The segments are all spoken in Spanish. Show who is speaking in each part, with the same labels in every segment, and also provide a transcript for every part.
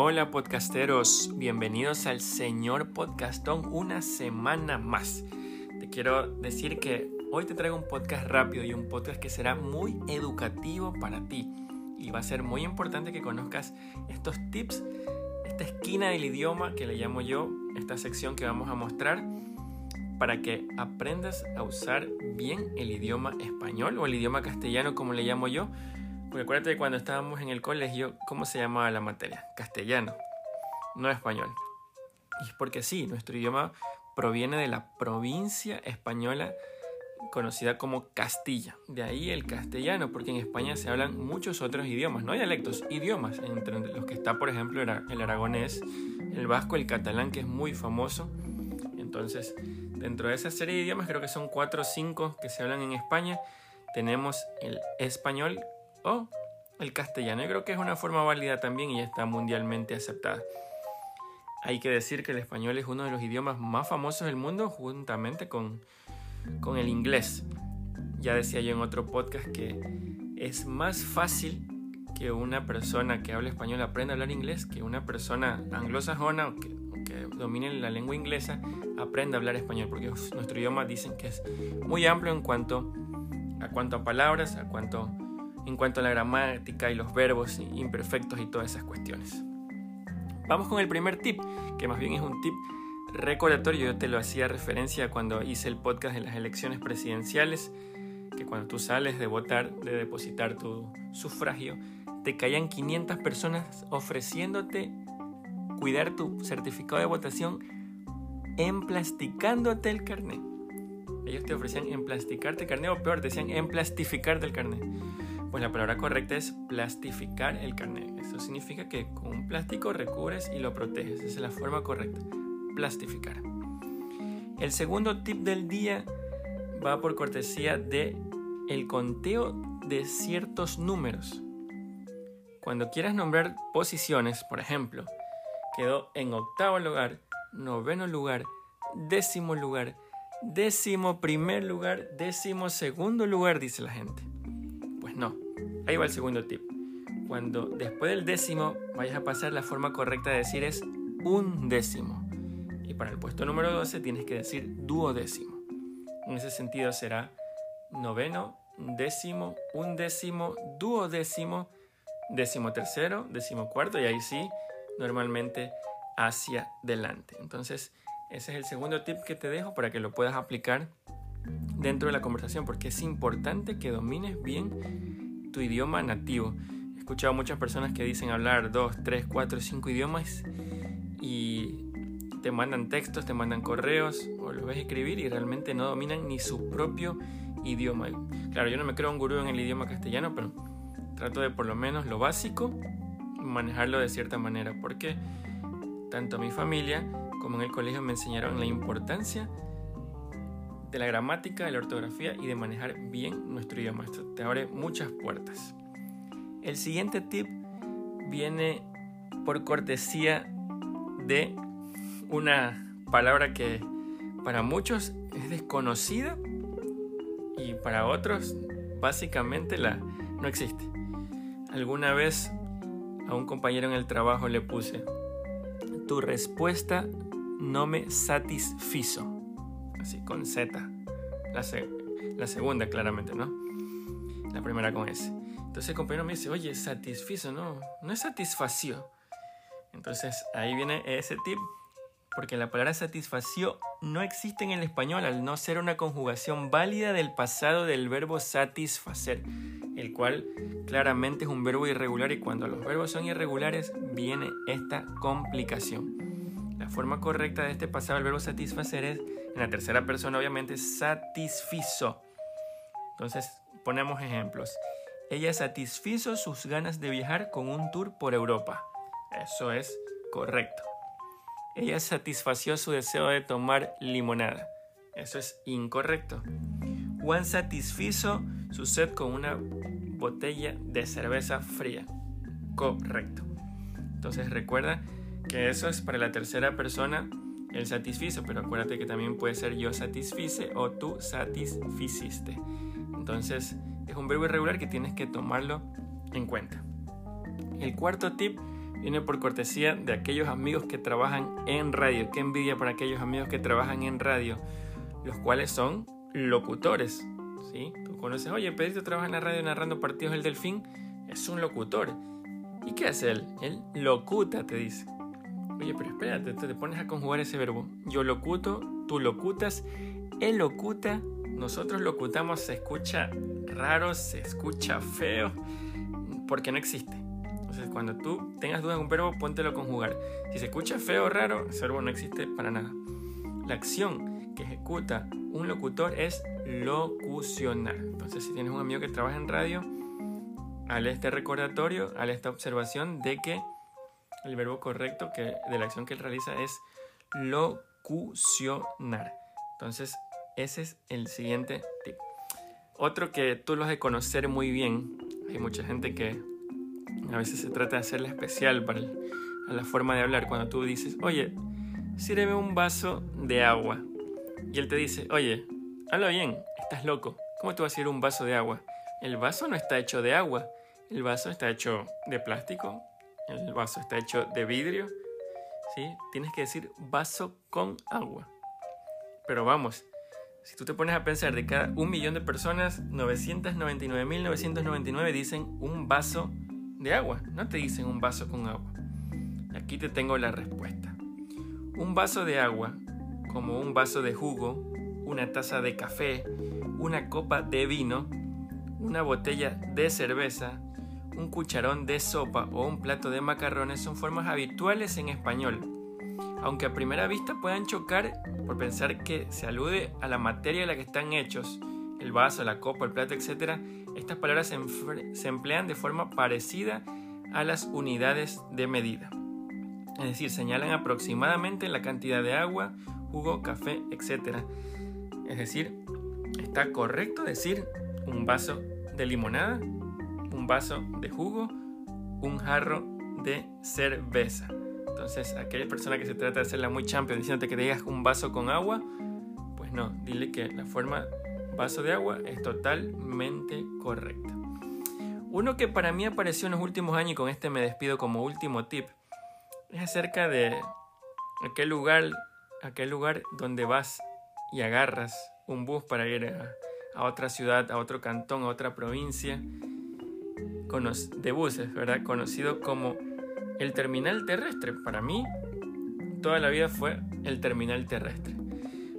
Speaker 1: Hola podcasteros, bienvenidos al Señor Podcastón una semana más. Te quiero decir que hoy te traigo un podcast rápido y un podcast que será muy educativo para ti. Y va a ser muy importante que conozcas estos tips, esta esquina del idioma que le llamo yo, esta sección que vamos a mostrar para que aprendas a usar bien el idioma español o el idioma castellano como le llamo yo. Porque acuérdate de cuando estábamos en el colegio, ¿cómo se llamaba la materia? Castellano, no español. Y es porque sí, nuestro idioma proviene de la provincia española conocida como Castilla. De ahí el castellano, porque en España se hablan muchos otros idiomas, no dialectos, idiomas, entre los que está, por ejemplo, el aragonés, el vasco, el catalán, que es muy famoso. Entonces, Dentro de esa serie de idiomas, creo que son cuatro o cinco que se hablan en España, tenemos el español o el castellano. Yo creo que es una forma válida también y está mundialmente aceptada. Hay que decir que el español es uno de los idiomas más famosos del mundo juntamente con, con el inglés. Ya decía yo en otro podcast que es más fácil que una persona que habla español aprenda a hablar inglés que una persona anglosajona que, que domine la lengua inglesa aprenda a hablar español, porque nuestro idioma dicen que es muy amplio en cuanto a, cuanto a palabras, a cuanto, en cuanto a la gramática y los verbos imperfectos y todas esas cuestiones. Vamos con el primer tip, que más bien es un tip recordatorio. Yo te lo hacía referencia cuando hice el podcast de las elecciones presidenciales, que cuando tú sales de votar, de depositar tu sufragio, te caían 500 personas ofreciéndote cuidar tu certificado de votación emplasticándote el carnet. Ellos te ofrecían emplasticarte el carnet o peor, decían emplastificarte el carnet. Pues la palabra correcta es plastificar el carnet. Eso significa que con un plástico recubres y lo proteges. Esa es la forma correcta. Plastificar. El segundo tip del día va por cortesía de el conteo de ciertos números. Cuando quieras nombrar posiciones, por ejemplo, quedó en octavo lugar, noveno lugar, décimo lugar, décimo primer lugar, décimo segundo lugar, dice la gente. Ahí va el segundo tip. Cuando después del décimo vayas a pasar, la forma correcta de decir es un décimo. Y para el puesto número 12 tienes que decir duodécimo. En ese sentido será noveno, décimo, un décimo, duodécimo, décimo tercero, décimo cuarto y ahí sí, normalmente hacia adelante. Entonces, ese es el segundo tip que te dejo para que lo puedas aplicar dentro de la conversación, porque es importante que domines bien tu idioma nativo. He escuchado muchas personas que dicen hablar dos, tres, cuatro, cinco idiomas y te mandan textos, te mandan correos o los ves escribir y realmente no dominan ni su propio idioma. Claro, yo no me creo un gurú en el idioma castellano, pero trato de por lo menos lo básico manejarlo de cierta manera, porque tanto mi familia como en el colegio me enseñaron la importancia de la gramática, de la ortografía y de manejar bien nuestro idioma. Esto te abre muchas puertas. El siguiente tip viene por cortesía de una palabra que para muchos es desconocida y para otros básicamente la no existe. Alguna vez a un compañero en el trabajo le puse tu respuesta no me satisfizo. Así, con Z. La, la segunda, claramente, ¿no? La primera con S. Entonces el compañero me dice, oye, satisfizo, no, no es satisfació. Entonces ahí viene ese tip, porque la palabra satisfació no existe en el español al no ser una conjugación válida del pasado del verbo satisfacer, el cual claramente es un verbo irregular y cuando los verbos son irregulares viene esta complicación. La forma correcta de este pasado del verbo satisfacer es en la tercera persona obviamente satisfizo. Entonces ponemos ejemplos. Ella satisfizo sus ganas de viajar con un tour por Europa. Eso es correcto. Ella satisfació su deseo de tomar limonada. Eso es incorrecto. Juan satisfizo su sed con una botella de cerveza fría. Correcto. Entonces recuerda que eso es para la tercera persona el satisfizo, pero acuérdate que también puede ser yo satisfice o tú satisficiste. Entonces es un verbo irregular que tienes que tomarlo en cuenta. El cuarto tip viene por cortesía de aquellos amigos que trabajan en radio. Qué envidia para aquellos amigos que trabajan en radio, los cuales son locutores. ¿sí? Tú conoces, oye, Pedrito trabaja en la radio narrando partidos del Delfín, es un locutor. ¿Y qué hace él? Él locuta, te dice. Oye, pero espérate, te pones a conjugar ese verbo. Yo locuto, tú locutas, él locuta, nosotros locutamos, se escucha raro, se escucha feo, porque no existe. Entonces, cuando tú tengas dudas de un verbo, póntelo a conjugar. Si se escucha feo o raro, ese verbo no existe para nada. La acción que ejecuta un locutor es locucionar. Entonces, si tienes un amigo que trabaja en radio, hazle este recordatorio, hazle esta observación de que el verbo correcto que, de la acción que él realiza es locucionar. Entonces, ese es el siguiente tip. Otro que tú lo has de conocer muy bien, hay mucha gente que a veces se trata de hacerle especial para la forma de hablar. Cuando tú dices, oye, sírveme un vaso de agua. Y él te dice, oye, habla bien, estás loco. ¿Cómo te vas a servir un vaso de agua? El vaso no está hecho de agua. El vaso está hecho de plástico. El vaso está hecho de vidrio. ¿Sí? Tienes que decir vaso con agua. Pero vamos, si tú te pones a pensar de cada un millón de personas, 999.999 dicen un vaso de agua, no te dicen un vaso con agua. Aquí te tengo la respuesta. Un vaso de agua, como un vaso de jugo, una taza de café, una copa de vino, una botella de cerveza, un cucharón de sopa o un plato de macarrones son formas habituales en español. Aunque a primera vista puedan chocar por pensar que se alude a la materia de la que están hechos, el vaso, la copa, el plato, etc., estas palabras se, emplean de forma parecida a las unidades de medida. Es decir, señalan aproximadamente la cantidad de agua, jugo, café, etc. Es decir, está correcto decir un vaso de limonada, un vaso de jugo, un jarro de cerveza. Entonces, aquella persona que se trata de hacerla muy champion diciéndote que te digas un vaso con agua, pues no, dile que la forma vaso de agua es totalmente correcta. Uno que para mí apareció en los últimos años y con este me despido como último tip es acerca de aquel lugar, aquel lugar donde vas y agarras un bus para ir a, otra ciudad, a otro cantón, a otra provincia de buses, ¿verdad? Conocido como el terminal terrestre. Para mí, toda la vida fue el terminal terrestre.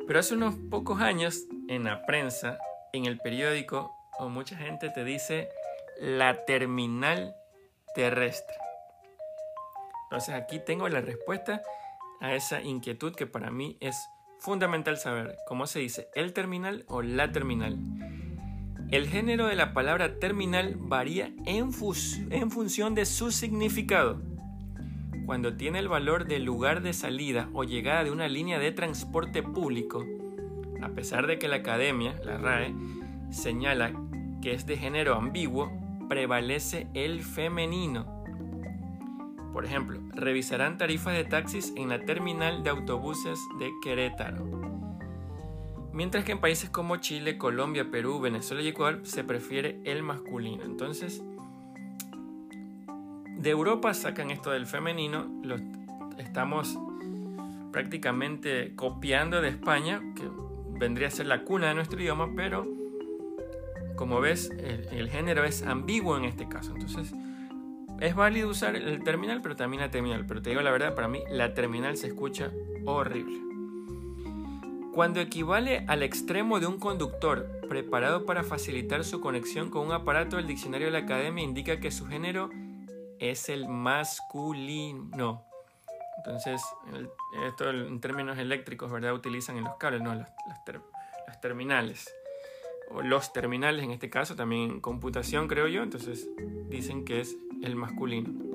Speaker 1: Pero hace unos pocos años en la prensa, en el periódico, o mucha gente te dice la terminal terrestre. Entonces aquí tengo la respuesta a esa inquietud que para mí es fundamental saber cómo se dice el terminal o la terminal. El género de la palabra terminal varía en, función de su significado. Cuando tiene el valor de lugar de salida o llegada de una línea de transporte público, a pesar de que la academia, la RAE, señala que es de género ambiguo, prevalece el femenino. Por ejemplo, revisarán tarifas de taxis en la terminal de autobuses de Querétaro. Mientras que en países como Chile, Colombia, Perú, Venezuela y Ecuador se prefiere el masculino. Entonces, de Europa sacan esto del femenino, lo estamos prácticamente copiando de España, que vendría a ser la cuna de nuestro idioma, pero como ves, el, género es ambiguo en este caso. Entonces, es válido usar el terminal, pero también la terminal. Pero te digo la verdad, para mí la terminal se escucha horrible. Cuando equivale al extremo de un conductor preparado para facilitar su conexión con un aparato, el diccionario de la academia indica que su género es el masculino. Entonces, esto en términos eléctricos, ¿verdad? Utilizan en los cables, no, las, las, terminales. O los terminales en este caso, también en computación creo yo, entonces dicen que es el masculino.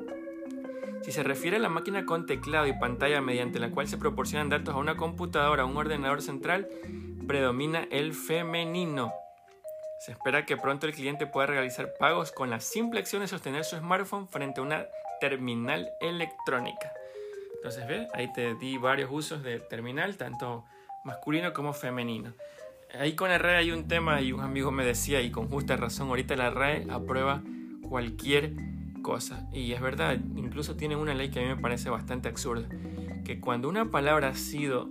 Speaker 1: Si se refiere a la máquina con teclado y pantalla mediante la cual se proporcionan datos a una computadora o un ordenador central, predomina el femenino. Se espera que pronto el cliente pueda realizar pagos con la simple acción de sostener su smartphone frente a una terminal electrónica. Entonces, ¿ves? Ahí te di varios usos de terminal, tanto masculino como femenino. Ahí con la RAE hay un tema y un amigo me decía, y con justa razón, ahorita la RAE aprueba cualquier cosas. Y es verdad, incluso tienen una ley que a mí me parece bastante absurda. Que cuando una palabra ha sido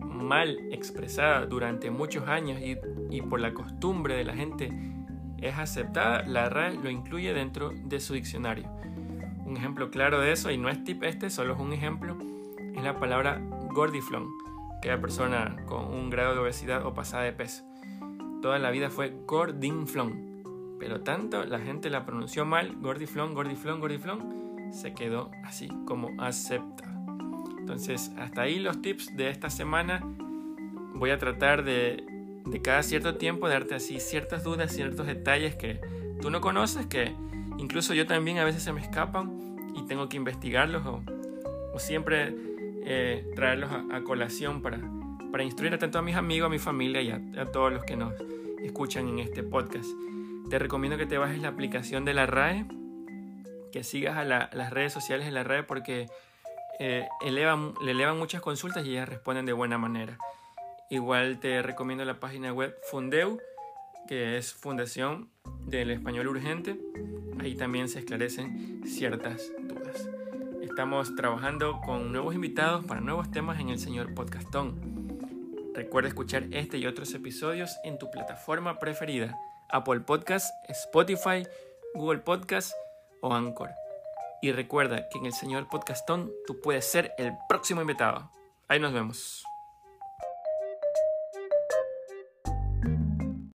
Speaker 1: mal expresada durante muchos años y, por la costumbre de la gente es aceptada, la RAE lo incluye dentro de su diccionario. Un ejemplo claro de eso, y no es tip este, solo es un ejemplo, es la palabra gordiflón, que era persona con un grado de obesidad o pasada de peso. Toda la vida fue gordinflón, pero tanto la gente la pronunció mal, gordiflón, gordiflón, gordiflón, se quedó así como aceptada. Entonces, hasta ahí los tips de esta semana. Voy a tratar de, de cada cierto tiempo darte así ciertas dudas, ciertos detalles que tú no conoces, que incluso yo también a veces se me escapan y tengo que investigarlos o, siempre eh, traerlos a, colación para, para instruir tanto a mis amigos, a mi familia y a, todos los que nos escuchan en este podcast. Te recomiendo que te bajes la aplicación de la RAE, que sigas a las redes sociales de la RAE porque eh, elevan, le elevan muchas consultas y ellas responden de buena manera. Igual te recomiendo la página web Fundeu, que es Fundación del Español Urgente. Ahí también se esclarecen ciertas dudas. Estamos trabajando con nuevos invitados para nuevos temas en el Señor Podcastón. Recuerda escuchar este y otros episodios en tu plataforma preferida, Apple Podcast, Spotify, Google Podcast o Anchor. Y recuerda que en el Señor Podcastón tú puedes ser el próximo invitado. Ahí nos vemos.